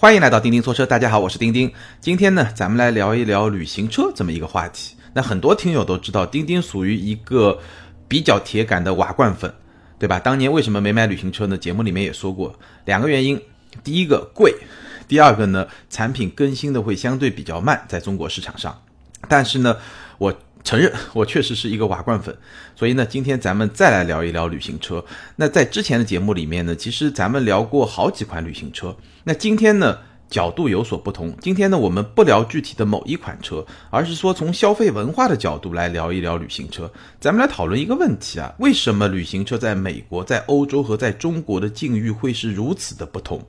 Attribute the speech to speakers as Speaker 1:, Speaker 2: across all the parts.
Speaker 1: 欢迎来到钉钉说车，大家好，我是钉钉。今天呢，咱们来聊一聊旅行车这么一个话题。那很多听友都知道，钉钉属于一个比较铁杆的瓦罐粉，对吧？当年为什么没买旅行车呢？节目里面也说过，两个原因：第一个贵，第二个呢，产品更新的会相对比较慢，在中国市场上。但是呢，我。承认我确实是一个瓦罐粉，所以呢，今天咱们再来聊一聊旅行车。那在之前的节目里面呢，其实咱们聊过好几款旅行车。那今天呢，角度有所不同。今天呢，我们不聊具体的某一款车，而是说从消费文化的角度来聊一聊旅行车。咱们来讨论一个问题啊，为什么旅行车在美国、在欧洲和在中国的境遇会是如此的不同？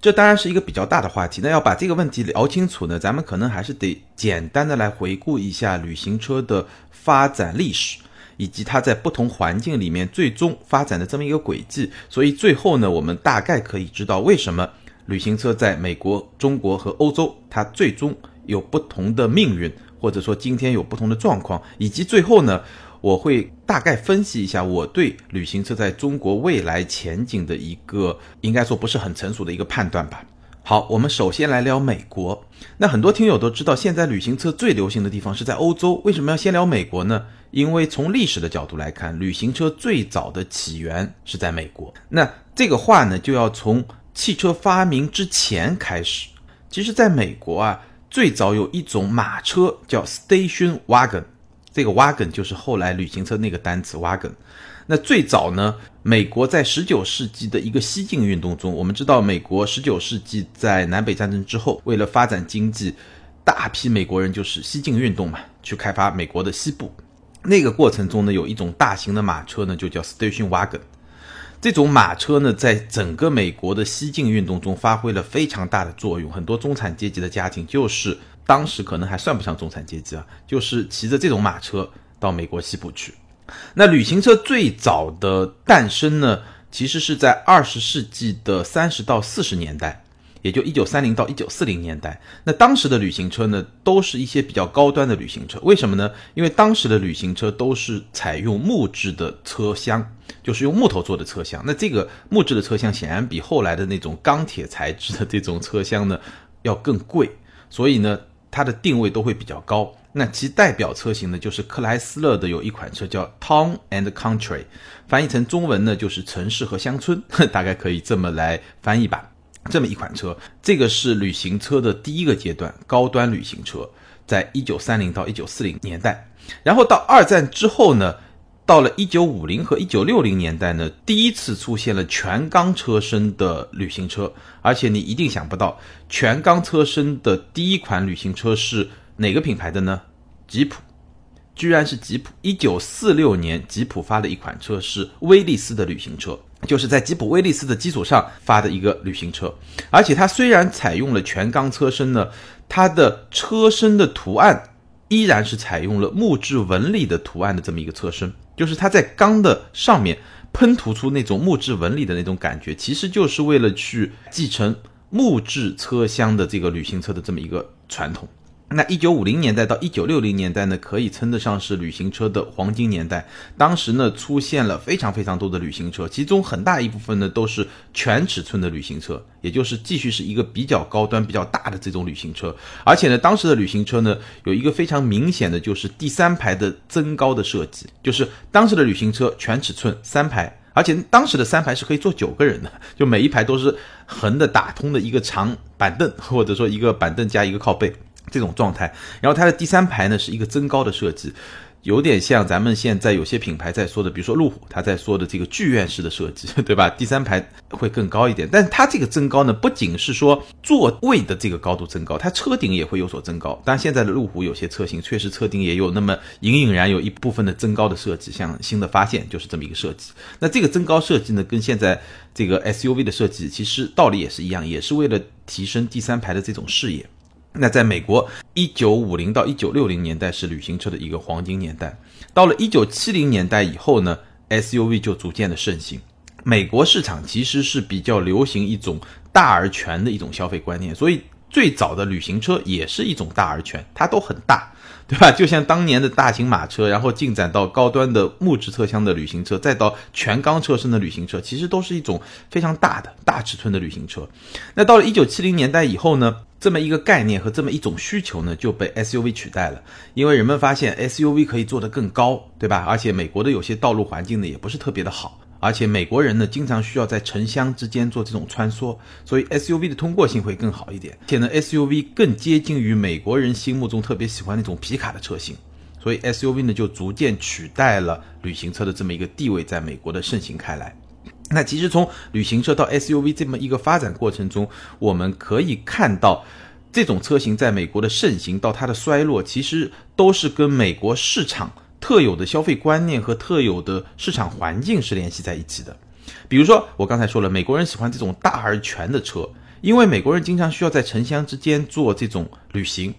Speaker 1: 这当然是一个比较大的话题。那要把这个问题聊清楚呢，咱们可能还是得简单的来回顾一下旅行车的发展历史，以及它在不同环境里面最终发展的这么一个轨迹。所以最后呢，我们大概可以知道为什么旅行车在美国、中国和欧洲它最终有不同的命运，或者说今天有不同的状况，以及最后呢。我会大概分析一下我对旅行车在中国未来前景的一个，应该说不是很成熟的一个判断吧。好，我们首先来聊美国。那很多听友都知道，现在旅行车最流行的地方是在欧洲。为什么要先聊美国呢？因为从历史的角度来看，旅行车最早的起源是在美国。那这个话呢，就要从汽车发明之前开始。其实，在美国啊，最早有一种马车叫 station wagon。这个 wagon 就是后来旅行车那个单词 wagon。那最早呢，美国在十九世纪的一个西进运动中，我们知道，美国十九世纪在南北战争之后，为了发展经济，大批美国人就是西进运动嘛，去开发美国的西部。那个过程中呢，有一种大型的马车呢，就叫 station wagon。这种马车呢，在整个美国的西进运动中发挥了非常大的作用，很多中产阶级的家庭就是。当时可能还算不上中产阶级啊，就是骑着这种马车到美国西部去。那旅行车最早的诞生呢，其实是在二十世纪的三十到四十年代，也就一九三零到一九四零年代。那当时的旅行车呢，都是一些比较高端的旅行车。为什么呢？因为当时的旅行车都是采用木质的车厢，就是用木头做的车厢。那这个木质的车厢显然比后来的那种钢铁材质的这种车厢呢要更贵，所以呢。它的定位都会比较高，那其代表车型呢，就是克莱斯勒的有一款车叫 Town and Country，翻译成中文呢就是城市和乡村，大概可以这么来翻译吧。这么一款车，这个是旅行车的第一个阶段，高端旅行车，在一九三零到一九四零年代，然后到二战之后呢。到了一九五零和一九六零年代呢，第一次出现了全钢车身的旅行车，而且你一定想不到，全钢车身的第一款旅行车是哪个品牌的呢？吉普，居然是吉普。一九四六年，吉普发的一款车是威利斯的旅行车，就是在吉普威利斯的基础上发的一个旅行车，而且它虽然采用了全钢车身呢，它的车身的图案依然是采用了木质纹理的图案的这么一个车身。就是它在钢的上面喷涂出那种木质纹理的那种感觉，其实就是为了去继承木质车厢的这个旅行车的这么一个传统。那一九五零年代到一九六零年代呢，可以称得上是旅行车的黄金年代。当时呢，出现了非常非常多的旅行车，其中很大一部分呢都是全尺寸的旅行车，也就是继续是一个比较高端、比较大的这种旅行车。而且呢，当时的旅行车呢有一个非常明显的就是第三排的增高的设计，就是当时的旅行车全尺寸三排，而且当时的三排是可以坐九个人的，就每一排都是横的打通的一个长板凳，或者说一个板凳加一个靠背。这种状态，然后它的第三排呢是一个增高的设计，有点像咱们现在有些品牌在说的，比如说路虎，它在说的这个剧院式的设计，对吧？第三排会更高一点，但是它这个增高呢，不仅是说座位的这个高度增高，它车顶也会有所增高。当然，现在的路虎有些车型确实车顶也有那么隐隐然有一部分的增高的设计，像新的发现就是这么一个设计。那这个增高设计呢，跟现在这个 SUV 的设计其实道理也是一样，也是为了提升第三排的这种视野。那在美国，一九五零到一九六零年代是旅行车的一个黄金年代。到了一九七零年代以后呢，SUV 就逐渐的盛行。美国市场其实是比较流行一种大而全的一种消费观念，所以最早的旅行车也是一种大而全，它都很大，对吧？就像当年的大型马车，然后进展到高端的木质车厢的旅行车，再到全钢车身的旅行车，其实都是一种非常大的大尺寸的旅行车。那到了一九七零年代以后呢，这么一个概念和这么一种需求呢，就被 SUV 取代了，因为人们发现 SUV 可以做得更高，对吧？而且美国的有些道路环境呢，也不是特别的好。而且美国人呢，经常需要在城乡之间做这种穿梭，所以 SUV 的通过性会更好一点。而且呢，SUV 更接近于美国人心目中特别喜欢那种皮卡的车型，所以 SUV 呢就逐渐取代了旅行车的这么一个地位，在美国的盛行开来。那其实从旅行车到 SUV 这么一个发展过程中，我们可以看到，这种车型在美国的盛行到它的衰落，其实都是跟美国市场。特有的消费观念和特有的市场环境是联系在一起的，比如说我刚才说了，美国人喜欢这种大而全的车，因为美国人经常需要在城乡之间做这种旅行，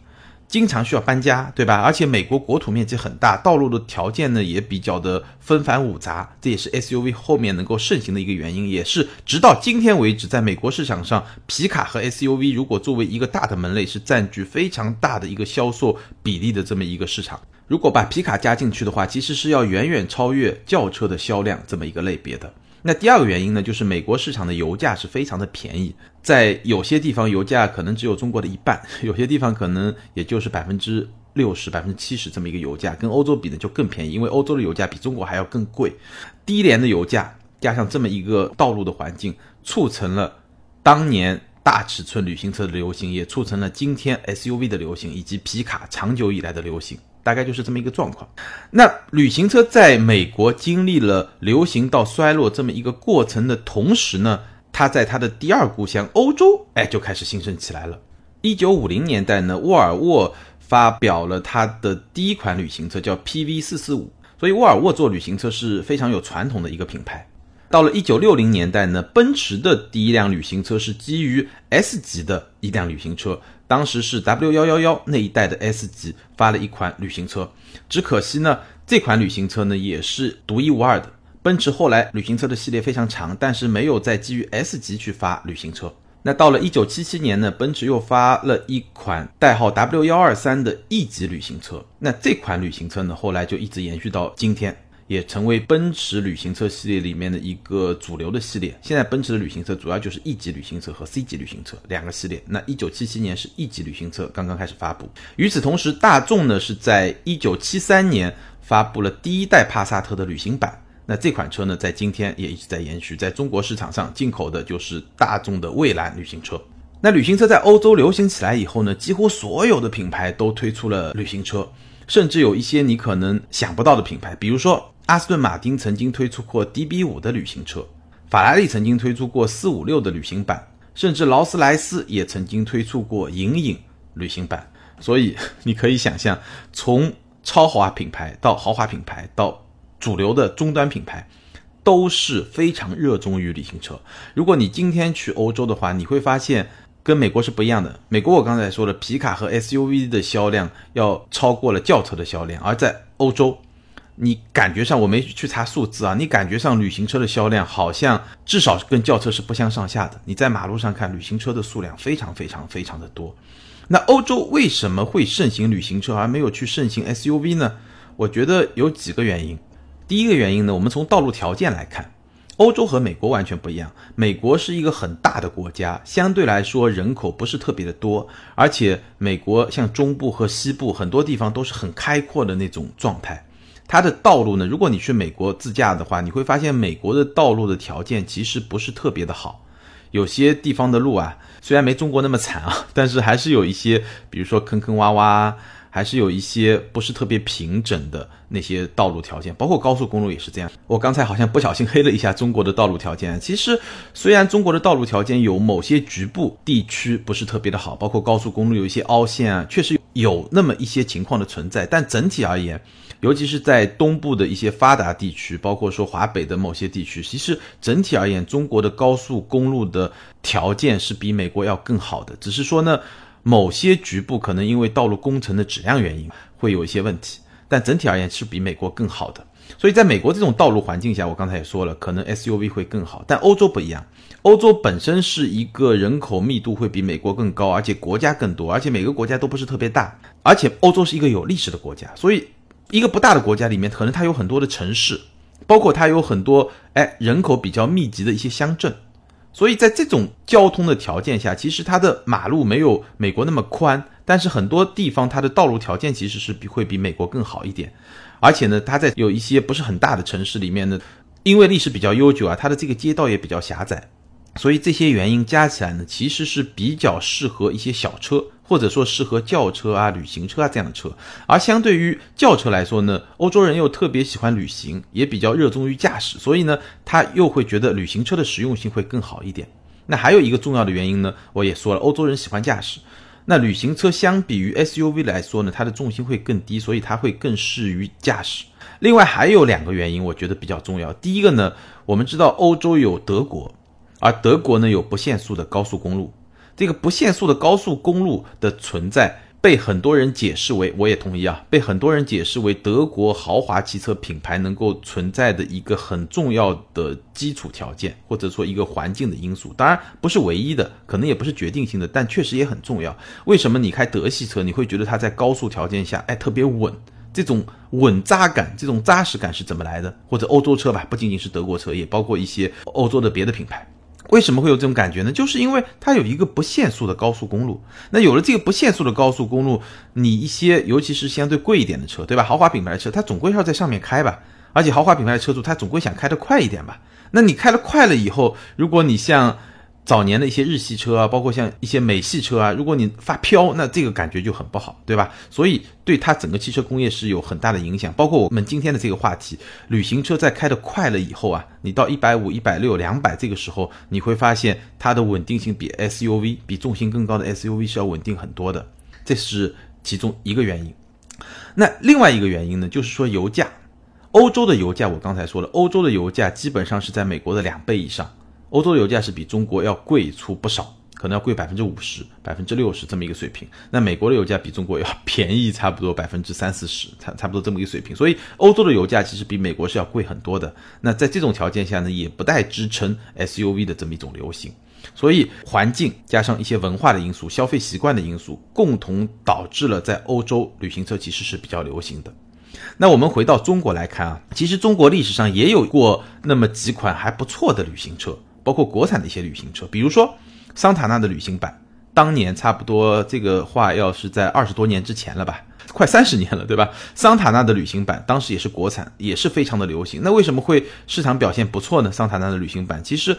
Speaker 1: 经常需要搬家，对吧？而且美国国土面积很大，道路的条件呢也比较的纷繁复杂，这也是 SUV 后面能够盛行的一个原因，也是直到今天为止，在美国市场上，皮卡和 SUV 如果作为一个大的门类，是占据非常大的一个销售比例的这么一个市场。如果把皮卡加进去的话，其实是要远远超越轿车的销量这么一个类别的。那第二个原因呢，就是美国市场的油价是非常的便宜，在有些地方油价可能只有中国的一半，有些地方可能也就是百分之六十、百分之七十这么一个油价，跟欧洲比呢就更便宜，因为欧洲的油价比中国还要更贵。低廉的油价加上这么一个道路的环境，促成了当年大尺寸旅行车的流行，也促成了今天 SUV 的流行，以及皮卡长久以来的流行。大概就是这么一个状况。那旅行车在美国经历了流行到衰落这么一个过程的同时呢，它在它的第二故乡欧洲，哎，就开始兴盛起来了。一九五零年代呢，沃尔沃发表了它的第一款旅行车，叫 PV 四四五。所以沃尔沃做旅行车是非常有传统的一个品牌。到了一九六零年代呢，奔驰的第一辆旅行车是基于 S 级的一辆旅行车。当时是 W 幺幺幺那一代的 S 级发了一款旅行车，只可惜呢，这款旅行车呢也是独一无二的。奔驰后来旅行车的系列非常长，但是没有再基于 S 级去发旅行车。那到了一九七七年呢，奔驰又发了一款代号 W 幺二三的 E 级旅行车。那这款旅行车呢，后来就一直延续到今天。也成为奔驰旅行车系列里面的一个主流的系列。现在奔驰的旅行车主要就是 E 级旅行车和 C 级旅行车两个系列。那一九七七年是 E 级旅行车刚刚开始发布。与此同时，大众呢是在一九七三年发布了第一代帕萨特的旅行版。那这款车呢，在今天也一直在延续，在中国市场上进口的就是大众的蔚蓝旅行车。那旅行车在欧洲流行起来以后呢，几乎所有的品牌都推出了旅行车，甚至有一些你可能想不到的品牌，比如说。阿斯顿马丁曾经推出过 DB 五的旅行车，法拉利曾经推出过四五六的旅行版，甚至劳斯莱斯也曾经推出过隐隐旅行版。所以你可以想象，从超豪华品牌到豪华品牌到主流的终端品牌，都是非常热衷于旅行车。如果你今天去欧洲的话，你会发现跟美国是不一样的。美国我刚才说了，皮卡和 SUV 的销量要超过了轿车的销量，而在欧洲。你感觉上我没去查数字啊，你感觉上旅行车的销量好像至少跟轿车是不相上下的。你在马路上看旅行车的数量非常非常非常的多。那欧洲为什么会盛行旅行车而没有去盛行 SUV 呢？我觉得有几个原因。第一个原因呢，我们从道路条件来看，欧洲和美国完全不一样。美国是一个很大的国家，相对来说人口不是特别的多，而且美国像中部和西部很多地方都是很开阔的那种状态。它的道路呢？如果你去美国自驾的话，你会发现美国的道路的条件其实不是特别的好，有些地方的路啊，虽然没中国那么惨啊，但是还是有一些，比如说坑坑洼洼，还是有一些不是特别平整的那些道路条件，包括高速公路也是这样。我刚才好像不小心黑了一下中国的道路条件，其实虽然中国的道路条件有某些局部地区不是特别的好，包括高速公路有一些凹陷啊，确实有那么一些情况的存在，但整体而言。尤其是在东部的一些发达地区，包括说华北的某些地区，其实整体而言，中国的高速公路的条件是比美国要更好的。只是说呢，某些局部可能因为道路工程的质量原因会有一些问题，但整体而言是比美国更好的。所以在美国这种道路环境下，我刚才也说了，可能 SUV 会更好，但欧洲不一样。欧洲本身是一个人口密度会比美国更高，而且国家更多，而且每个国家都不是特别大，而且欧洲是一个有历史的国家，所以一个不大的国家里面，可能它有很多的城市，包括它有很多哎人口比较密集的一些乡镇，所以在这种交通的条件下，其实它的马路没有美国那么宽，但是很多地方它的道路条件其实是比会比美国更好一点，而且呢，它在有一些不是很大的城市里面呢，因为历史比较悠久啊，它的这个街道也比较狭窄。所以这些原因加起来呢，其实是比较适合一些小车，或者说适合轿车啊、旅行车啊这样的车。而相对于轿车来说呢，欧洲人又特别喜欢旅行，也比较热衷于驾驶，所以呢，他又会觉得旅行车的实用性会更好一点。那还有一个重要的原因呢，我也说了，欧洲人喜欢驾驶，那旅行车相比于 SUV 来说呢，它的重心会更低，所以它会更适于驾驶。另外还有两个原因，我觉得比较重要。第一个呢，我们知道欧洲有德国。而德国呢有不限速的高速公路，这个不限速的高速公路的存在被很多人解释为，我也同意啊，被很多人解释为德国豪华汽车品牌能够存在的一个很重要的基础条件，或者说一个环境的因素。当然不是唯一的，可能也不是决定性的，但确实也很重要。为什么你开德系车，你会觉得它在高速条件下，哎，特别稳？这种稳扎感，这种扎实感是怎么来的？或者欧洲车吧，不仅仅是德国车，也包括一些欧洲的别的品牌。为什么会有这种感觉呢？就是因为它有一个不限速的高速公路。那有了这个不限速的高速公路，你一些尤其是相对贵一点的车，对吧？豪华品牌的车，它总归要在上面开吧。而且豪华品牌的车主，他总归想开得快一点吧。那你开得快了以后，如果你像。早年的一些日系车啊，包括像一些美系车啊，如果你发飘，那这个感觉就很不好，对吧？所以对它整个汽车工业是有很大的影响。包括我们今天的这个话题，旅行车在开的快了以后啊，你到一百五、一百六、两百这个时候，你会发现它的稳定性比 SUV、比重心更高的 SUV 是要稳定很多的，这是其中一个原因。那另外一个原因呢，就是说油价，欧洲的油价我刚才说了，欧洲的油价基本上是在美国的两倍以上。欧洲的油价是比中国要贵出不少，可能要贵百分之五十、百分之六十这么一个水平。那美国的油价比中国要便宜差不多百分之三四十，差差不多这么一个水平。所以欧洲的油价其实比美国是要贵很多的。那在这种条件下呢，也不带支撑 SUV 的这么一种流行。所以环境加上一些文化的因素、消费习惯的因素，共同导致了在欧洲旅行车其实是比较流行的。那我们回到中国来看啊，其实中国历史上也有过那么几款还不错的旅行车。包括国产的一些旅行车，比如说桑塔纳的旅行版，当年差不多这个话要是在二十多年之前了吧，快三十年了，对吧？桑塔纳的旅行版当时也是国产，也是非常的流行。那为什么会市场表现不错呢？桑塔纳的旅行版其实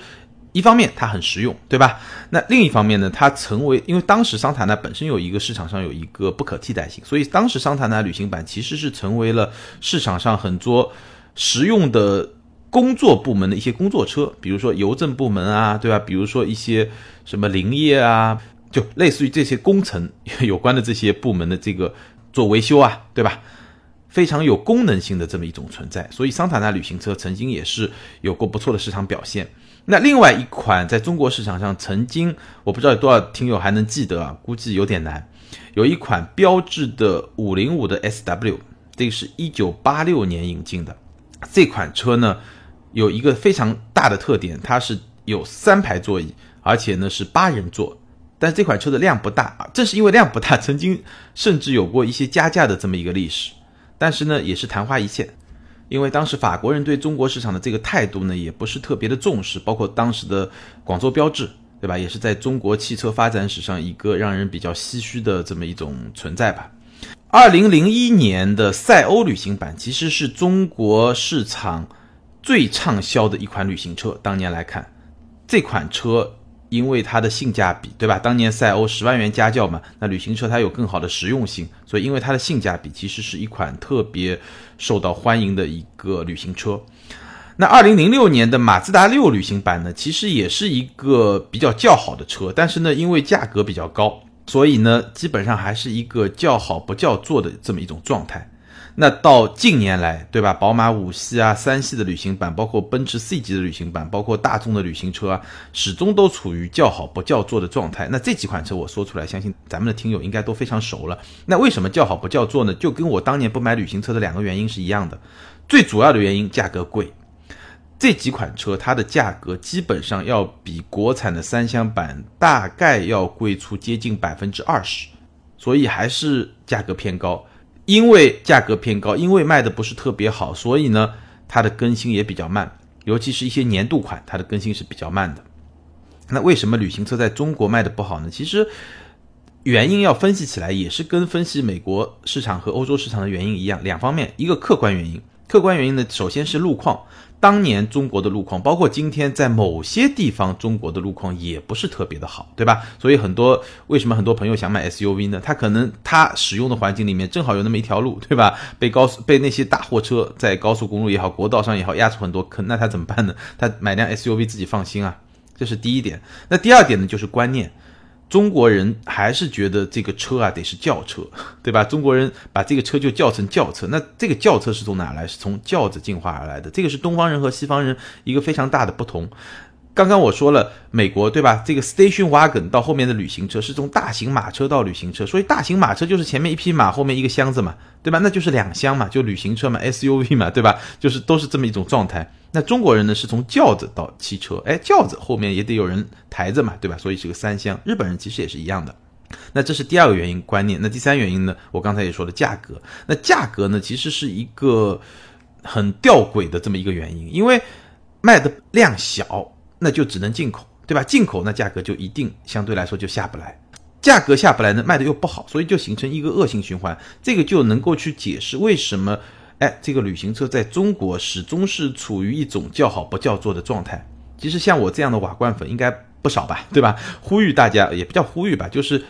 Speaker 1: 一方面它很实用，对吧？那另一方面呢，它成为因为当时桑塔纳本身有一个市场上有一个不可替代性，所以当时桑塔纳旅行版其实是成为了市场上很多实用的。工作部门的一些工作车，比如说邮政部门啊，对吧？比如说一些什么林业啊，就类似于这些工程 有关的这些部门的这个做维修啊，对吧？非常有功能性的这么一种存在。所以桑塔纳旅行车曾经也是有过不错的市场表现。那另外一款在中国市场上曾经，我不知道有多少听友还能记得啊，估计有点难。有一款标致的五零五的 SW，这个是一九八六年引进的这款车呢。有一个非常大的特点，它是有三排座椅，而且呢是八人座。但是这款车的量不大啊，正是因为量不大，曾经甚至有过一些加价的这么一个历史。但是呢，也是昙花一现，因为当时法国人对中国市场的这个态度呢，也不是特别的重视。包括当时的广州标志，对吧？也是在中国汽车发展史上一个让人比较唏嘘的这么一种存在吧。二零零一年的赛欧旅行版其实是中国市场。最畅销的一款旅行车，当年来看，这款车因为它的性价比，对吧？当年赛欧十万元家轿嘛，那旅行车它有更好的实用性，所以因为它的性价比，其实是一款特别受到欢迎的一个旅行车。那二零零六年的马自达六旅行版呢，其实也是一个比较较好的车，但是呢，因为价格比较高，所以呢，基本上还是一个叫好不叫座的这么一种状态。那到近年来，对吧？宝马五系啊、三系的旅行版，包括奔驰 C 级的旅行版，包括大众的旅行车啊，始终都处于叫好不叫座的状态。那这几款车我说出来，相信咱们的听友应该都非常熟了。那为什么叫好不叫座呢？就跟我当年不买旅行车的两个原因是一样的。最主要的原因，价格贵。这几款车它的价格基本上要比国产的三厢版大概要贵出接近百分之二十，所以还是价格偏高。因为价格偏高，因为卖的不是特别好，所以呢，它的更新也比较慢，尤其是一些年度款，它的更新是比较慢的。那为什么旅行车在中国卖的不好呢？其实原因要分析起来，也是跟分析美国市场和欧洲市场的原因一样，两方面，一个客观原因，客观原因呢，首先是路况。当年中国的路况，包括今天在某些地方，中国的路况也不是特别的好，对吧？所以很多为什么很多朋友想买 SUV 呢？他可能他使用的环境里面正好有那么一条路，对吧？被高速被那些大货车在高速公路也好，国道上也好压出很多坑，那他怎么办呢？他买辆 SUV 自己放心啊，这是第一点。那第二点呢，就是观念。中国人还是觉得这个车啊得是轿车，对吧？中国人把这个车就叫成轿车，那这个轿车是从哪来？是从轿子进化而来的。这个是东方人和西方人一个非常大的不同。刚刚我说了美国，对吧？这个 station wagon 到后面的旅行车是从大型马车到旅行车，所以大型马车就是前面一匹马，后面一个箱子嘛，对吧？那就是两厢嘛，就旅行车嘛，SUV 嘛，对吧？就是都是这么一种状态。那中国人呢，是从轿子到汽车，哎，轿子后面也得有人抬着嘛，对吧？所以是个三厢。日本人其实也是一样的。那这是第二个原因观念。那第三原因呢？我刚才也说了价格。那价格呢，其实是一个很吊诡的这么一个原因，因为卖的量小，那就只能进口，对吧？进口那价格就一定相对来说就下不来，价格下不来呢，卖的又不好，所以就形成一个恶性循环。这个就能够去解释为什么。哎，这个旅行车在中国始终是处于一种叫好不叫座的状态。其实像我这样的瓦罐粉应该不少吧，对吧？呼吁大家也不叫呼吁吧，就是，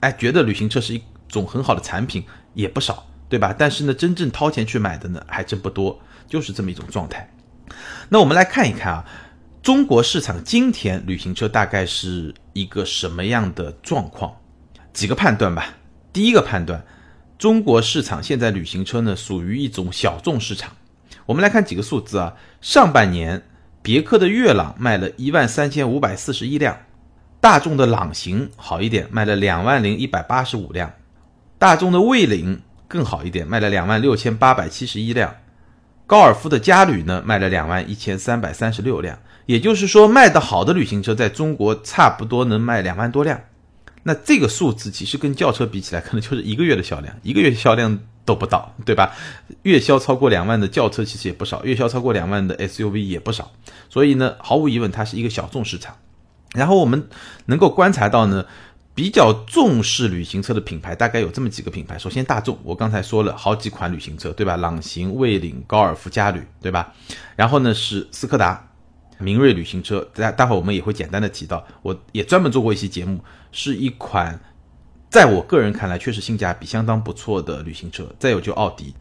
Speaker 1: 哎，觉得旅行车是一种很好的产品也不少，对吧？但是呢，真正掏钱去买的呢还真不多，就是这么一种状态。那我们来看一看啊，中国市场今天旅行车大概是一个什么样的状况？几个判断吧。第一个判断。中国市场现在旅行车呢属于一种小众市场。我们来看几个数字啊，上半年别克的悦朗卖了一万三千五百四十一辆，大众的朗行好一点，卖了两万零一百八十五辆，大众的蔚领更好一点，卖了两万六千八百七十一辆，高尔夫的嘉旅呢卖了两万一千三百三十六辆。也就是说，卖得好的旅行车在中国差不多能卖两万多辆。那这个数字其实跟轿车比起来，可能就是一个月的销量，一个月销量都不到，对吧？月销超过两万的轿车其实也不少，月销超过两万的 SUV 也不少。所以呢，毫无疑问，它是一个小众市场。然后我们能够观察到呢，比较重视旅行车的品牌大概有这么几个品牌。首先，大众，我刚才说了好几款旅行车，对吧？朗行、蔚领、高尔夫、嘉旅，对吧？然后呢是斯柯达。明锐旅行车，待待会我们也会简单的提到，我也专门做过一期节目，是一款在我个人看来确实性价比相当不错的旅行车。再有就奥迪，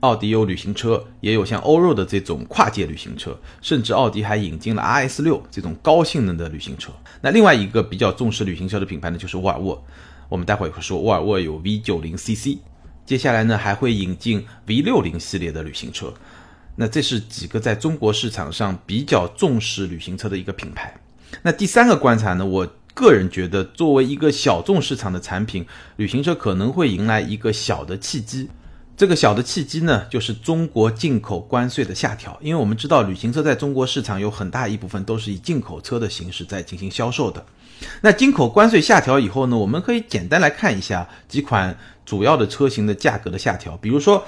Speaker 1: 奥迪有旅行车，也有像欧 o 的这种跨界旅行车，甚至奥迪还引进了 RS 六这种高性能的旅行车。那另外一个比较重视旅行车的品牌呢，就是沃尔沃。我们待会儿会说沃尔沃有 V 九零 CC，接下来呢还会引进 V 六零系列的旅行车。那这是几个在中国市场上比较重视旅行车的一个品牌。那第三个观察呢？我个人觉得，作为一个小众市场的产品，旅行车可能会迎来一个小的契机。这个小的契机呢，就是中国进口关税的下调。因为我们知道，旅行车在中国市场有很大一部分都是以进口车的形式在进行销售的。那进口关税下调以后呢，我们可以简单来看一下几款主要的车型的价格的下调，比如说。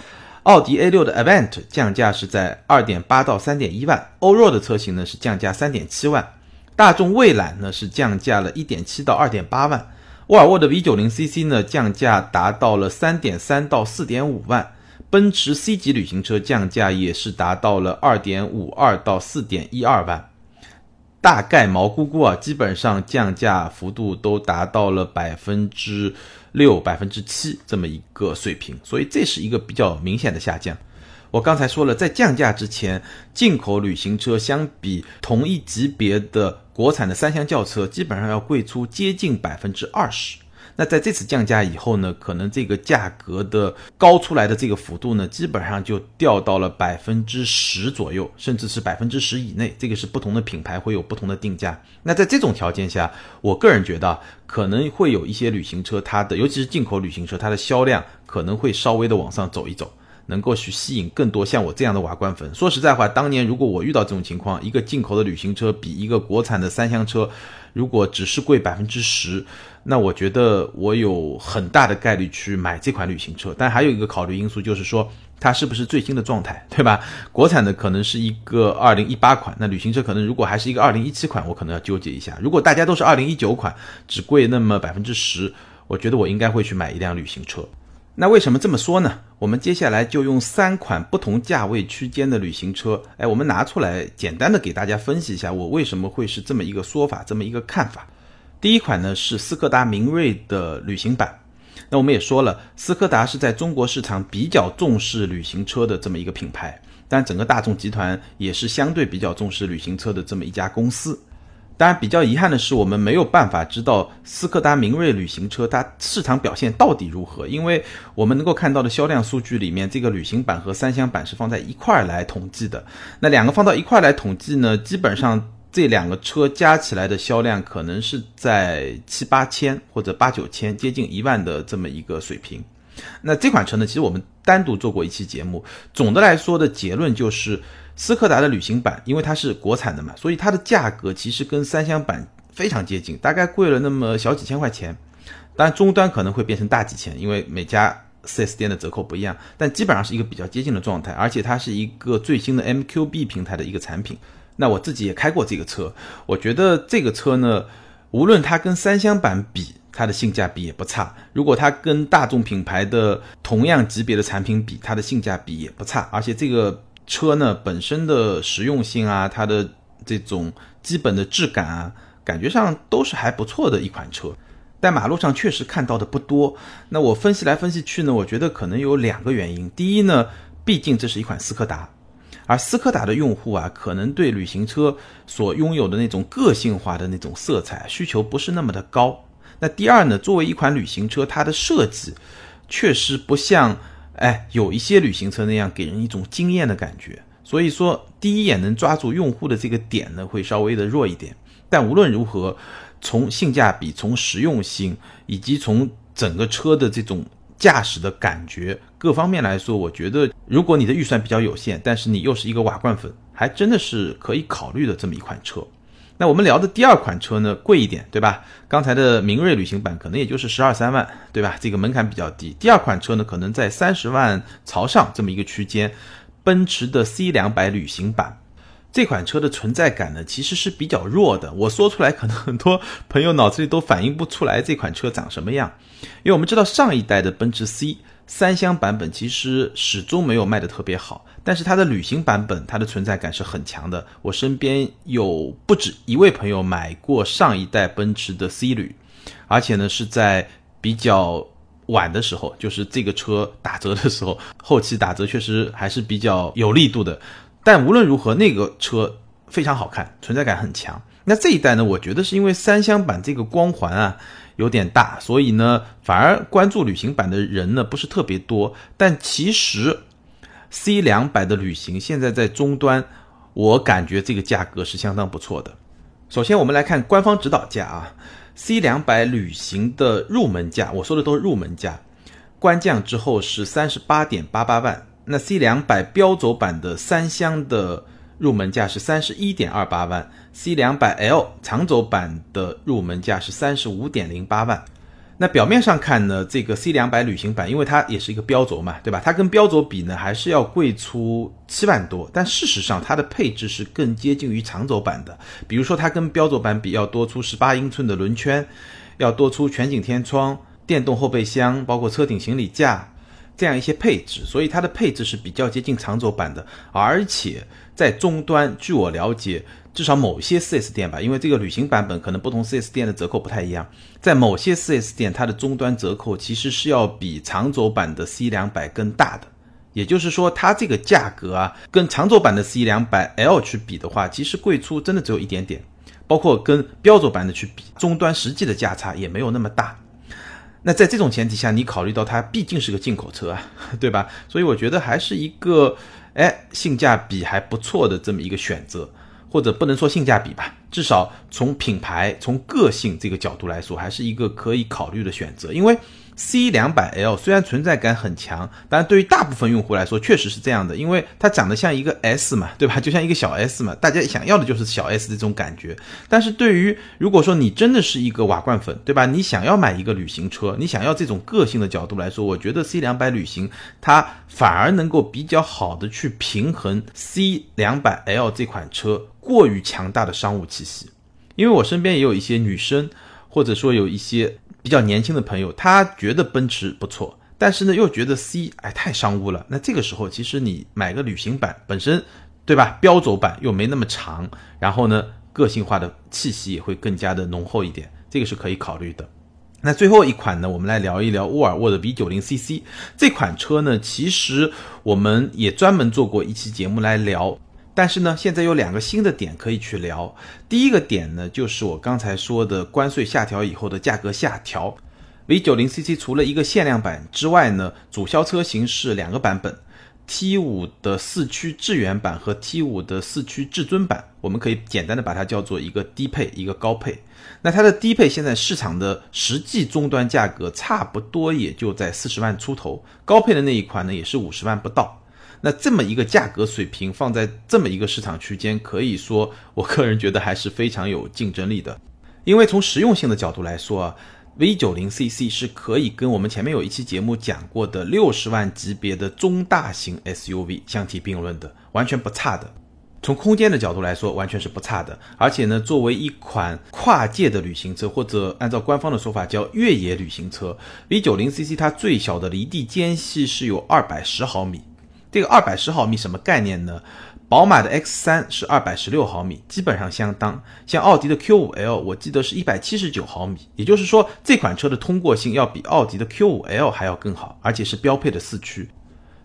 Speaker 1: 奥迪 A6 的 Avant 降价是在二点八到三点一万，欧若的车型呢是降价三点七万，大众蔚揽呢是降价了一点七到二点八万，沃尔沃的 V90CC 呢降价达到了三点三到四点五万，奔驰 C 级旅行车降价也是达到了二点五二到四点一二万，大概毛估估啊，基本上降价幅度都达到了百分之。六百分之七这么一个水平，所以这是一个比较明显的下降。我刚才说了，在降价之前，进口旅行车相比同一级别的国产的三厢轿车，基本上要贵出接近百分之二十。那在这次降价以后呢，可能这个价格的高出来的这个幅度呢，基本上就掉到了百分之十左右，甚至是百分之十以内。这个是不同的品牌会有不同的定价。那在这种条件下，我个人觉得可能会有一些旅行车，它的尤其是进口旅行车，它的销量可能会稍微的往上走一走。能够去吸引更多像我这样的瓦罐粉。说实在话，当年如果我遇到这种情况，一个进口的旅行车比一个国产的三厢车，如果只是贵百分之十，那我觉得我有很大的概率去买这款旅行车。但还有一个考虑因素就是说，它是不是最新的状态，对吧？国产的可能是一个二零一八款，那旅行车可能如果还是一个二零一七款，我可能要纠结一下。如果大家都是二零一九款，只贵那么百分之十，我觉得我应该会去买一辆旅行车。那为什么这么说呢？我们接下来就用三款不同价位区间的旅行车，哎，我们拿出来简单的给大家分析一下，我为什么会是这么一个说法，这么一个看法。第一款呢是斯柯达明锐的旅行版。那我们也说了，斯柯达是在中国市场比较重视旅行车的这么一个品牌，但整个大众集团也是相对比较重视旅行车的这么一家公司。当然，比较遗憾的是，我们没有办法知道斯柯达明锐旅行车它市场表现到底如何，因为我们能够看到的销量数据里面，这个旅行版和三厢版是放在一块儿来统计的。那两个放到一块儿来统计呢，基本上这两个车加起来的销量可能是在七八千或者八九千，接近一万的这么一个水平。那这款车呢，其实我们单独做过一期节目，总的来说的结论就是。斯柯达的旅行版，因为它是国产的嘛，所以它的价格其实跟三厢版非常接近，大概贵了那么小几千块钱。当然终端可能会变成大几千，因为每家 4S 店的折扣不一样，但基本上是一个比较接近的状态。而且它是一个最新的 MQB 平台的一个产品。那我自己也开过这个车，我觉得这个车呢，无论它跟三厢版比，它的性价比也不差；如果它跟大众品牌的同样级别的产品比，它的性价比也不差。而且这个。车呢本身的实用性啊，它的这种基本的质感啊，感觉上都是还不错的一款车，但马路上确实看到的不多。那我分析来分析去呢，我觉得可能有两个原因。第一呢，毕竟这是一款斯柯达，而斯柯达的用户啊，可能对旅行车所拥有的那种个性化的那种色彩需求不是那么的高。那第二呢，作为一款旅行车，它的设计确实不像。哎，有一些旅行车那样给人一种惊艳的感觉，所以说第一眼能抓住用户的这个点呢，会稍微的弱一点。但无论如何，从性价比、从实用性以及从整个车的这种驾驶的感觉各方面来说，我觉得如果你的预算比较有限，但是你又是一个瓦罐粉，还真的是可以考虑的这么一款车。那我们聊的第二款车呢，贵一点，对吧？刚才的明锐旅行版可能也就是十二三万，对吧？这个门槛比较低。第二款车呢，可能在三十万朝上这么一个区间，奔驰的 C 两百旅行版，这款车的存在感呢，其实是比较弱的。我说出来，可能很多朋友脑子里都反映不出来这款车长什么样，因为我们知道上一代的奔驰 C。三厢版本其实始终没有卖的特别好，但是它的旅行版本，它的存在感是很强的。我身边有不止一位朋友买过上一代奔驰的 C 旅，而且呢是在比较晚的时候，就是这个车打折的时候，后期打折确实还是比较有力度的。但无论如何，那个车非常好看，存在感很强。那这一代呢，我觉得是因为三厢版这个光环啊。有点大，所以呢，反而关注旅行版的人呢不是特别多。但其实，C 两百的旅行现在在终端，我感觉这个价格是相当不错的。首先，我们来看官方指导价啊，C 两百旅行的入门价，我说的都是入门价，官降之后是三十八点八八万。那 C 两百标轴版的三厢的。入门价是三十一点二八万，C 两百 L 长轴版的入门价是三十五点零八万。那表面上看呢，这个 C 两百旅行版，因为它也是一个标轴嘛，对吧？它跟标轴比呢，还是要贵出七万多。但事实上，它的配置是更接近于长轴版的。比如说，它跟标轴版比，要多出十八英寸的轮圈，要多出全景天窗、电动后备箱，包括车顶行李架。这样一些配置，所以它的配置是比较接近长轴版的，而且在终端，据我了解，至少某些 4S 店吧，因为这个旅行版本可能不同 4S 店的折扣不太一样，在某些 4S 店，它的终端折扣其实是要比长轴版的 C 两百更大的，也就是说，它这个价格啊，跟长轴版的 C 两百 L 去比的话，其实贵出真的只有一点点，包括跟标轴版的去比，终端实际的价差也没有那么大。那在这种前提下，你考虑到它毕竟是个进口车啊，对吧？所以我觉得还是一个，哎，性价比还不错的这么一个选择，或者不能说性价比吧，至少从品牌、从个性这个角度来说，还是一个可以考虑的选择，因为。C 两百 L 虽然存在感很强，但对于大部分用户来说确实是这样的，因为它长得像一个 S 嘛，对吧？就像一个小 S 嘛，大家想要的就是小 S 这种感觉。但是对于如果说你真的是一个瓦罐粉，对吧？你想要买一个旅行车，你想要这种个性的角度来说，我觉得 C 两百旅行它反而能够比较好的去平衡 C 两百 L 这款车过于强大的商务气息。因为我身边也有一些女生，或者说有一些。比较年轻的朋友，他觉得奔驰不错，但是呢又觉得 C 哎太商务了。那这个时候，其实你买个旅行版本身，对吧？标轴版又没那么长，然后呢个性化的气息也会更加的浓厚一点，这个是可以考虑的。那最后一款呢，我们来聊一聊沃尔沃的 V90 CC 这款车呢，其实我们也专门做过一期节目来聊。但是呢，现在有两个新的点可以去聊。第一个点呢，就是我刚才说的关税下调以后的价格下调。V90CC 除了一个限量版之外呢，主销车型是两个版本：T5 的四驱智远版和 T5 的四驱至尊版。我们可以简单的把它叫做一个低配，一个高配。那它的低配现在市场的实际终端价格差不多也就在四十万出头，高配的那一款呢，也是五十万不到。那这么一个价格水平放在这么一个市场区间，可以说我个人觉得还是非常有竞争力的。因为从实用性的角度来说啊，V90CC 是可以跟我们前面有一期节目讲过的六十万级别的中大型 SUV 相提并论的，完全不差的。从空间的角度来说，完全是不差的。而且呢，作为一款跨界的旅行车，或者按照官方的说法叫越野旅行车，V90CC 它最小的离地间隙是有二百十毫米。这个二百十毫米什么概念呢？宝马的 X 三是二百十六毫米，基本上相当。像奥迪的 Q 五 L，我记得是一百七十九毫米，也就是说这款车的通过性要比奥迪的 Q 五 L 还要更好，而且是标配的四驱。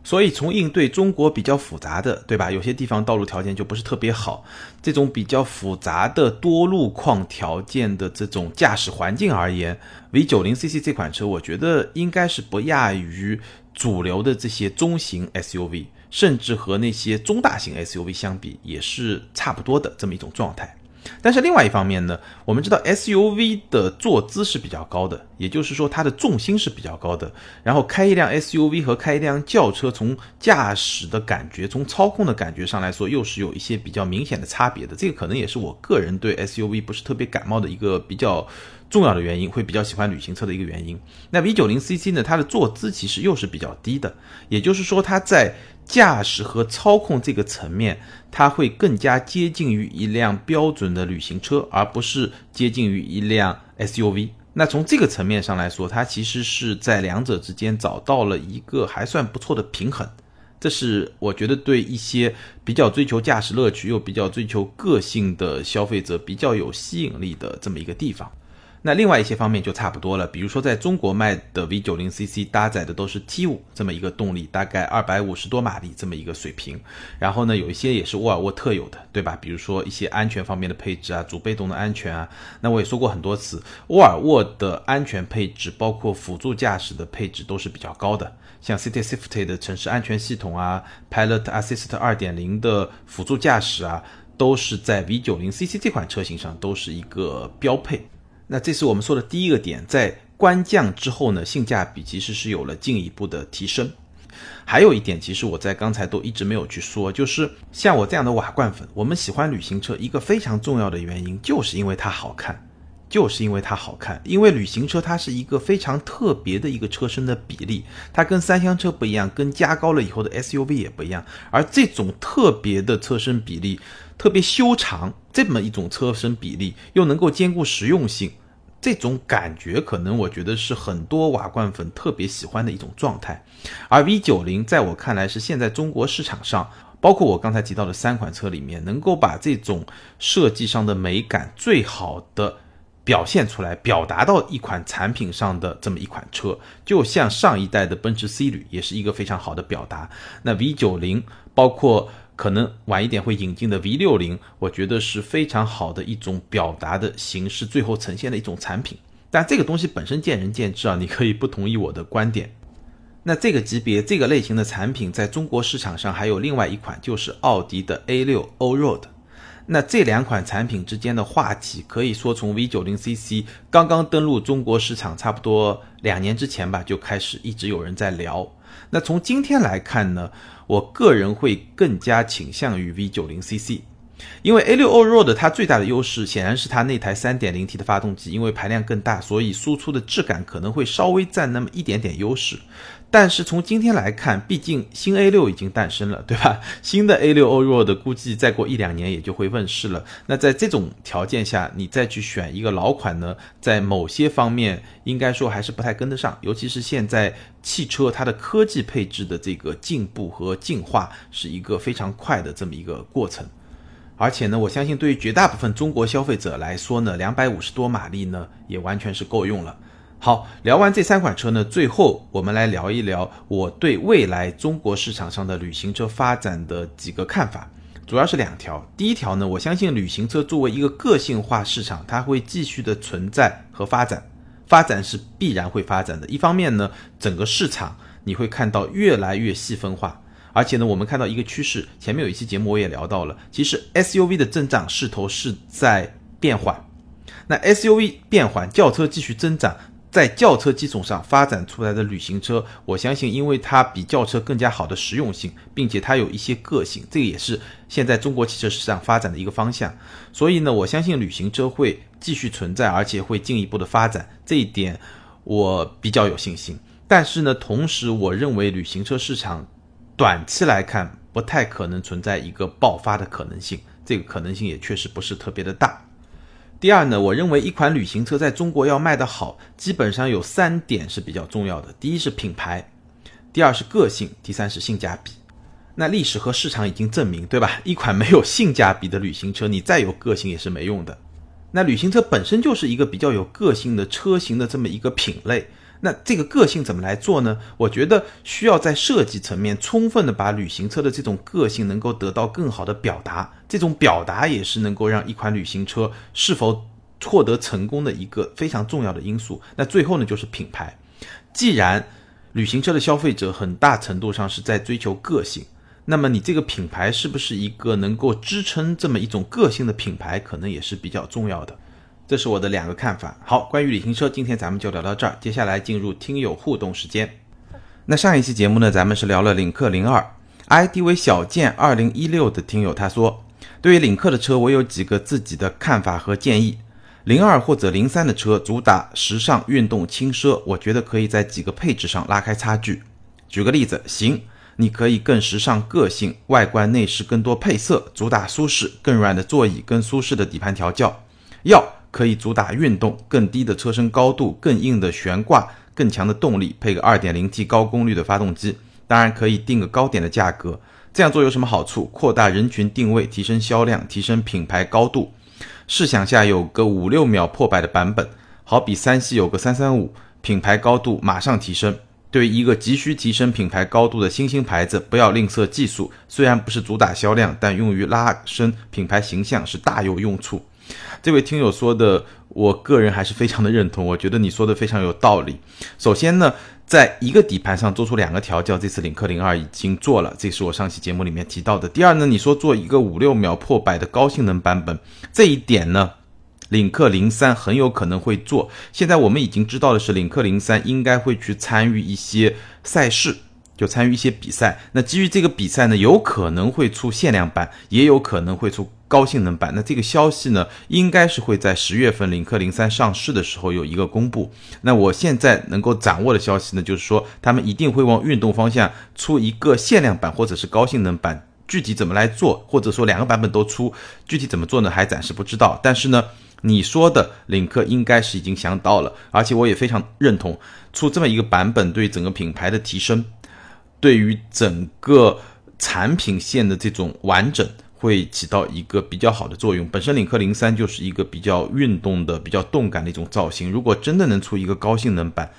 Speaker 1: 所以从应对中国比较复杂的，对吧？有些地方道路条件就不是特别好，这种比较复杂的多路况条件的这种驾驶环境而言，V90CC 这款车，我觉得应该是不亚于。主流的这些中型 SUV，甚至和那些中大型 SUV 相比，也是差不多的这么一种状态。但是另外一方面呢，我们知道 SUV 的坐姿是比较高的，也就是说它的重心是比较高的。然后开一辆 SUV 和开一辆轿车，从驾驶的感觉、从操控的感觉上来说，又是有一些比较明显的差别的。这个可能也是我个人对 SUV 不是特别感冒的一个比较。重要的原因会比较喜欢旅行车的一个原因。那 V90CC 呢？它的坐姿其实又是比较低的，也就是说它在驾驶和操控这个层面，它会更加接近于一辆标准的旅行车，而不是接近于一辆 SUV。那从这个层面上来说，它其实是在两者之间找到了一个还算不错的平衡。这是我觉得对一些比较追求驾驶乐趣又比较追求个性的消费者比较有吸引力的这么一个地方。那另外一些方面就差不多了，比如说在中国卖的 V90CC 搭载的都是 T5 这么一个动力，大概二百五十多马力这么一个水平。然后呢，有一些也是沃尔沃特有的，对吧？比如说一些安全方面的配置啊，主被动的安全啊。那我也说过很多次，沃尔沃的安全配置，包括辅助驾驶的配置都是比较高的，像 City Safety 的城市安全系统啊，Pilot Assist 二点零的辅助驾驶啊，都是在 V90CC 这款车型上都是一个标配。那这是我们说的第一个点，在官降之后呢，性价比其实是有了进一步的提升。还有一点，其实我在刚才都一直没有去说，就是像我这样的瓦罐粉，我们喜欢旅行车一个非常重要的原因，就是因为它好看，就是因为它好看。因为旅行车它是一个非常特别的一个车身的比例，它跟三厢车不一样，跟加高了以后的 SUV 也不一样。而这种特别的车身比例。特别修长这么一种车身比例，又能够兼顾实用性，这种感觉可能我觉得是很多瓦罐粉特别喜欢的一种状态。而 V 九零在我看来是现在中国市场上，包括我刚才提到的三款车里面，能够把这种设计上的美感最好的表现出来，表达到一款产品上的这么一款车，就像上一代的奔驰 C 旅也是一个非常好的表达。那 V 九零包括。可能晚一点会引进的 V 六零，我觉得是非常好的一种表达的形式，最后呈现的一种产品。但这个东西本身见仁见智啊，你可以不同意我的观点。那这个级别、这个类型的产品在中国市场上还有另外一款，就是奥迪的 A6 Allroad。那这两款产品之间的话题，可以说从 V90CC 刚刚登陆中国市场，差不多两年之前吧，就开始一直有人在聊。那从今天来看呢，我个人会更加倾向于 V 九零 CC。因为 A6 Allroad 它最大的优势显然是它那台 3.0T 的发动机，因为排量更大，所以输出的质感可能会稍微占那么一点点优势。但是从今天来看，毕竟新 A6 已经诞生了，对吧？新的 A6 Allroad 估计再过一两年也就会问世了。那在这种条件下，你再去选一个老款呢，在某些方面应该说还是不太跟得上，尤其是现在汽车它的科技配置的这个进步和进化是一个非常快的这么一个过程。而且呢，我相信对于绝大部分中国消费者来说呢，两百五十多马力呢，也完全是够用了。好，聊完这三款车呢，最后我们来聊一聊我对未来中国市场上的旅行车发展的几个看法，主要是两条。第一条呢，我相信旅行车作为一个个性化市场，它会继续的存在和发展，发展是必然会发展的。一方面呢，整个市场你会看到越来越细分化，而且呢，我们看到一个趋势，前面有一期节目我也聊到了，其实 SUV 的增长势头是在变缓，那 SUV 变缓，轿车继续增长。在轿车基础上发展出来的旅行车，我相信，因为它比轿车更加好的实用性，并且它有一些个性，这个也是现在中国汽车市场发展的一个方向。所以呢，我相信旅行车会继续存在，而且会进一步的发展，这一点我比较有信心。但是呢，同时我认为旅行车市场短期来看不太可能存在一个爆发的可能性，这个可能性也确实不是特别的大。第二呢，我认为一款旅行车在中国要卖得好，基本上有三点是比较重要的。第一是品牌，第二是个性，第三是性价比。那历史和市场已经证明，对吧？一款没有性价比的旅行车，你再有个性也是没用的。那旅行车本身就是一个比较有个性的车型的这么一个品类。那这个个性怎么来做呢？我觉得需要在设计层面充分的把旅行车的这种个性能够得到更好的表达，这种表达也是能够让一款旅行车是否获得成功的一个非常重要的因素。那最后呢，就是品牌。既然旅行车的消费者很大程度上是在追求个性，那么你这个品牌是不是一个能够支撑这么一种个性的品牌，可能也是比较重要的。这是我的两个看法。好，关于旅行车，今天咱们就聊到这儿。接下来进入听友互动时间。那上一期节目呢，咱们是聊了领克零二，ID 为小健二零一六的听友他说，对于领克的车，我有几个自己的看法和建议。零二或者零三的车主打时尚、运动、轻奢，我觉得可以在几个配置上拉开差距。举个例子，行，你可以更时尚、个性，外观内饰更多配色，主打舒适，更软的座椅，更舒适的底盘调教。要。可以主打运动，更低的车身高度，更硬的悬挂，更强的动力，配个 2.0T 高功率的发动机，当然可以定个高点的价格。这样做有什么好处？扩大人群定位，提升销量，提升品牌高度。试想下有个五六秒破百的版本，好比三系有个三三五，品牌高度马上提升。对于一个急需提升品牌高度的新兴牌子，不要吝啬技术，虽然不是主打销量，但用于拉升品牌形象是大有用处。这位听友说的，我个人还是非常的认同。我觉得你说的非常有道理。首先呢，在一个底盘上做出两个调教，这次领克零二已经做了，这是我上期节目里面提到的。第二呢，你说做一个五六秒破百的高性能版本，这一点呢，领克零三很有可能会做。现在我们已经知道的是，领克零三应该会去参与一些赛事。就参与一些比赛，那基于这个比赛呢，有可能会出限量版，也有可能会出高性能版。那这个消息呢，应该是会在十月份领克零三上市的时候有一个公布。那我现在能够掌握的消息呢，就是说他们一定会往运动方向出一个限量版或者是高性能版。具体怎么来做，或者说两个版本都出，具体怎么做呢，还暂时不知道。但是呢，你说的领克应该是已经想到了，而且我也非常认同出这么一个版本对整个品牌的提升。对于整个产品线的这种完整，会起到一个比较好的作用。本身领克零三就是一个比较运动的、比较动感的一种造型。如果真的能出一个高性能版，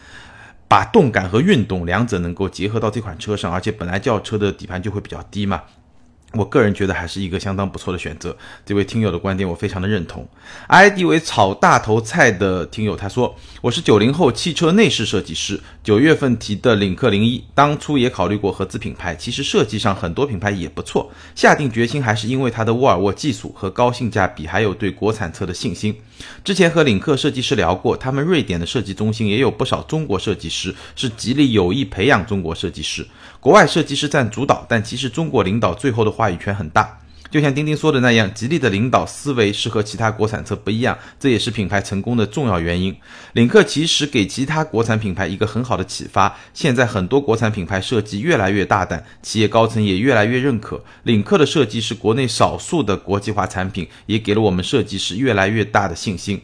Speaker 1: 把动感和运动两者能够结合到这款车上，而且本来轿车的底盘就会比较低嘛，我个人觉得还是一个相当不错的选择。这位听友的观点我非常的认同。ID 为炒大头菜的听友他说：“我是九零后汽车内饰设计师，九月份提的领克零一，当初也考虑过合资品牌，其实设计上很多品牌也不错，下定决心还是因为它的沃尔沃技术和高性价比，还有对国产车的信心。之前和领克设计师聊过，他们瑞典的设计中心也有不少中国设计师，是吉利有意培养中国设计师。”国外设计师占主导，但其实中国领导最后的话语权很大。就像钉钉说的那样，吉利的领导思维是和其他国产车不一样，这也是品牌成功的重要原因。领克其实给其他国产品牌一个很好的启发。现在很多国产品牌设计越来越大胆，企业高层也越来越认可。领克的设计是国内少数的国际化产品，也给了我们设计师越来越大的信心。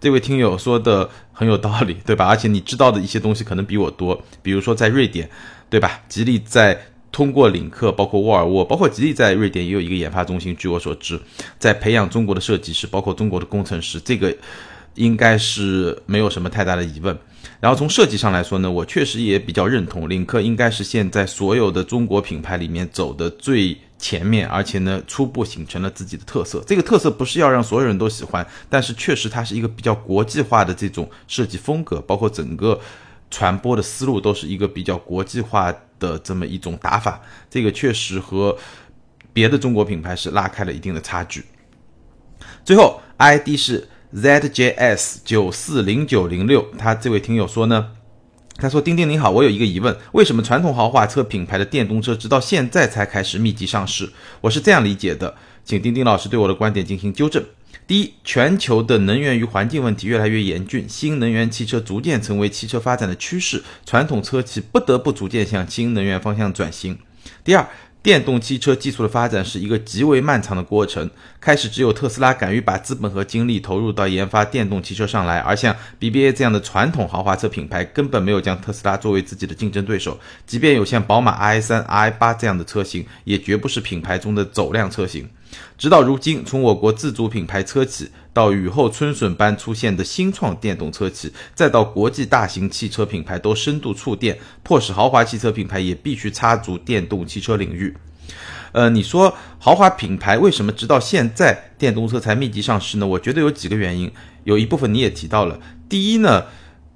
Speaker 1: 这位听友说的很有道理，对吧？而且你知道的一些东西可能比我多，比如说在瑞典。对吧？吉利在通过领克，包括沃尔沃，包括吉利在瑞典也有一个研发中心。据我所知，在培养中国的设计师，包括中国的工程师，这个应该是没有什么太大的疑问。然后从设计上来说呢，我确实也比较认同，领克应该是现在所有的中国品牌里面走的最前面，而且呢，初步形成了自己的特色。这个特色不是要让所有人都喜欢，但是确实它是一个比较国际化的这种设计风格，包括整个。传播的思路都是一个比较国际化的这么一种打法，这个确实和别的中国品牌是拉开了一定的差距。最后，ID 是 ZJS 九四零九零六，他这位听友说呢，他说：“丁丁你好，我有一个疑问，为什么传统豪华车品牌的电动车直到现在才开始密集上市？我是这样理解的，请丁丁老师对我的观点进行纠正。”第一，全球的能源与环境问题越来越严峻，新能源汽车逐渐成为汽车发展的趋势，传统车企不得不逐渐向新能源方向转型。第二，电动汽车技术的发展是一个极为漫长的过程，开始只有特斯拉敢于把资本和精力投入到研发电动汽车上来，而像 BBA 这样的传统豪华车品牌根本没有将特斯拉作为自己的竞争对手，即便有像宝马 i3、i8 这样的车型，也绝不是品牌中的走量车型。直到如今，从我国自主品牌车企到雨后春笋般出现的新创电动车企，再到国际大型汽车品牌都深度触电，迫使豪华汽车品牌也必须插足电动汽车领域。呃，你说豪华品牌为什么直到现在电动车才密集上市呢？我觉得有几个原因，有一部分你也提到了。第一呢。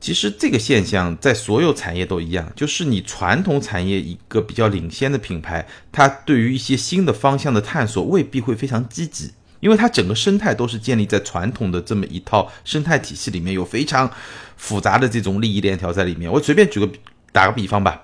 Speaker 1: 其实这个现象在所有产业都一样，就是你传统产业一个比较领先的品牌，它对于一些新的方向的探索未必会非常积极，因为它整个生态都是建立在传统的这么一套生态体系里面，有非常复杂的这种利益链条在里面。我随便举个打个比方吧，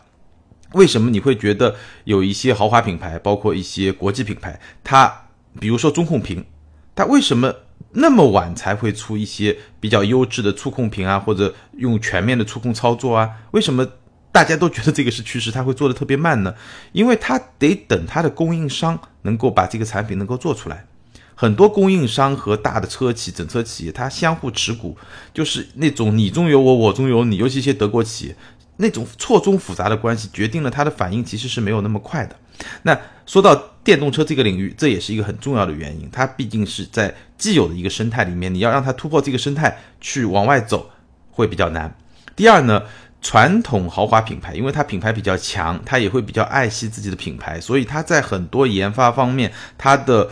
Speaker 1: 为什么你会觉得有一些豪华品牌，包括一些国际品牌，它比如说中控屏，它为什么？那么晚才会出一些比较优质的触控屏啊，或者用全面的触控操作啊？为什么大家都觉得这个是趋势，它会做的特别慢呢？因为它得等它的供应商能够把这个产品能够做出来。很多供应商和大的车企、整车企业，它相互持股，就是那种你中有我，我中有你。尤其一些德国企业，那种错综复杂的关系，决定了它的反应其实是没有那么快的。那说到电动车这个领域，这也是一个很重要的原因。它毕竟是在既有的一个生态里面，你要让它突破这个生态去往外走，会比较难。第二呢，传统豪华品牌，因为它品牌比较强，它也会比较爱惜自己的品牌，所以它在很多研发方面，它的。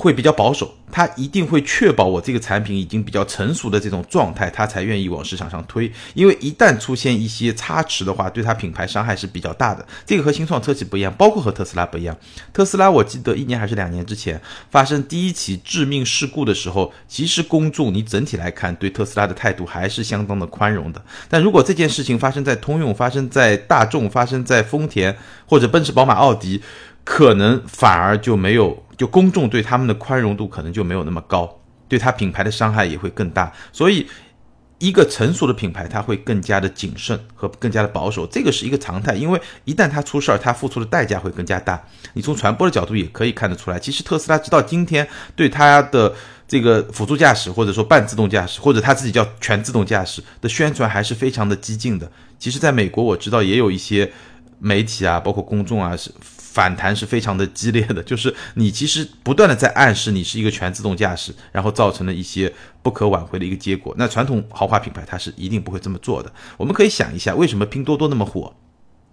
Speaker 1: 会比较保守，他一定会确保我这个产品已经比较成熟的这种状态，他才愿意往市场上推。因为一旦出现一些差池的话，对他品牌伤害是比较大的。这个和新创车企不一样，包括和特斯拉不一样。特斯拉，我记得一年还是两年之前发生第一起致命事故的时候，其实公众你整体来看对特斯拉的态度还是相当的宽容的。但如果这件事情发生在通用、发生在大众、发生在丰田或者奔驰、宝马、奥迪，可能反而就没有。就公众对他们的宽容度可能就没有那么高，对他品牌的伤害也会更大。所以，一个成熟的品牌，它会更加的谨慎和更加的保守，这个是一个常态。因为一旦它出事儿，它付出的代价会更加大。你从传播的角度也可以看得出来，其实特斯拉直到今天对它的这个辅助驾驶，或者说半自动驾驶，或者它自己叫全自动驾驶的宣传还是非常的激进的。其实，在美国我知道也有一些媒体啊，包括公众啊是。反弹是非常的激烈的，就是你其实不断的在暗示你是一个全自动驾驶，然后造成了一些不可挽回的一个结果。那传统豪华品牌它是一定不会这么做的。我们可以想一下，为什么拼多多那么火，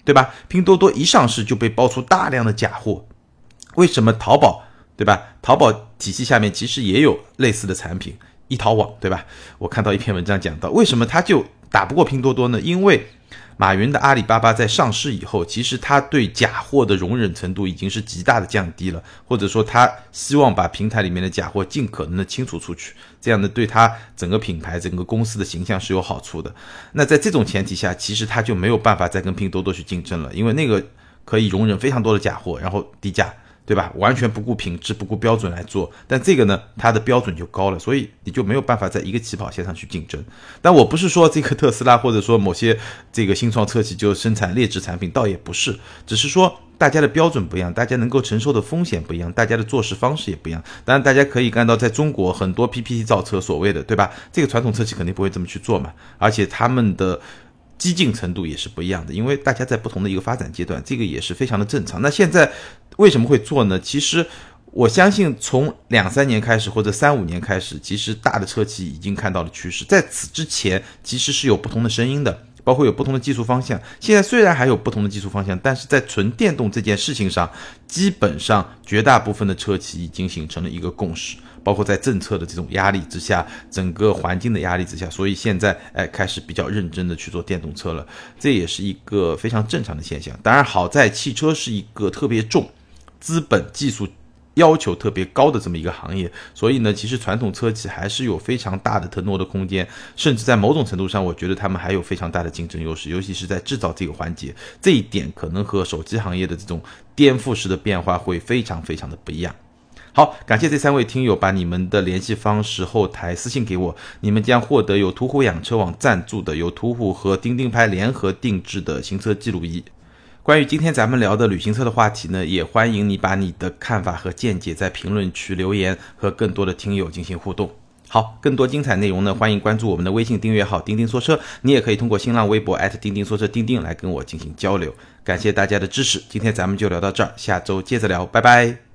Speaker 1: 对吧？拼多多一上市就被爆出大量的假货，为什么淘宝对吧？淘宝体系下面其实也有类似的产品，一淘网对吧？我看到一篇文章讲到，为什么它就打不过拼多多呢？因为马云的阿里巴巴在上市以后，其实他对假货的容忍程度已经是极大的降低了，或者说他希望把平台里面的假货尽可能的清除出去，这样的对他整个品牌、整个公司的形象是有好处的。那在这种前提下，其实他就没有办法再跟拼多多去竞争了，因为那个可以容忍非常多的假货，然后低价。对吧？完全不顾品质、不顾标准来做，但这个呢，它的标准就高了，所以你就没有办法在一个起跑线上去竞争。但我不是说这个特斯拉或者说某些这个新创车企就生产劣质产品，倒也不是，只是说大家的标准不一样，大家能够承受的风险不一样，大家的做事方式也不一样。当然，大家可以看到，在中国很多 PPT 造车，所谓的对吧？这个传统车企肯定不会这么去做嘛，而且他们的。激进程度也是不一样的，因为大家在不同的一个发展阶段，这个也是非常的正常。那现在为什么会做呢？其实我相信，从两三年开始或者三五年开始，其实大的车企已经看到了趋势。在此之前，其实是有不同的声音的，包括有不同的技术方向。现在虽然还有不同的技术方向，但是在纯电动这件事情上，基本上绝大部分的车企已经形成了一个共识。包括在政策的这种压力之下，整个环境的压力之下，所以现在哎开始比较认真的去做电动车了，这也是一个非常正常的现象。当然，好在汽车是一个特别重资本、技术要求特别高的这么一个行业，所以呢，其实传统车企还是有非常大的腾挪的空间，甚至在某种程度上，我觉得他们还有非常大的竞争优势，尤其是在制造这个环节，这一点可能和手机行业的这种颠覆式的变化会非常非常的不一样。好，感谢这三位听友把你们的联系方式后台私信给我，你们将获得由途虎养车网赞助的由途虎和钉钉拍联合定制的行车记录仪。关于今天咱们聊的旅行车的话题呢，也欢迎你把你的看法和见解在评论区留言，和更多的听友进行互动。好，更多精彩内容呢，欢迎关注我们的微信订阅号“钉钉说车”，你也可以通过新浪微博钉钉说车钉钉来跟我进行交流。感谢大家的支持，今天咱们就聊到这儿，下周接着聊，拜拜。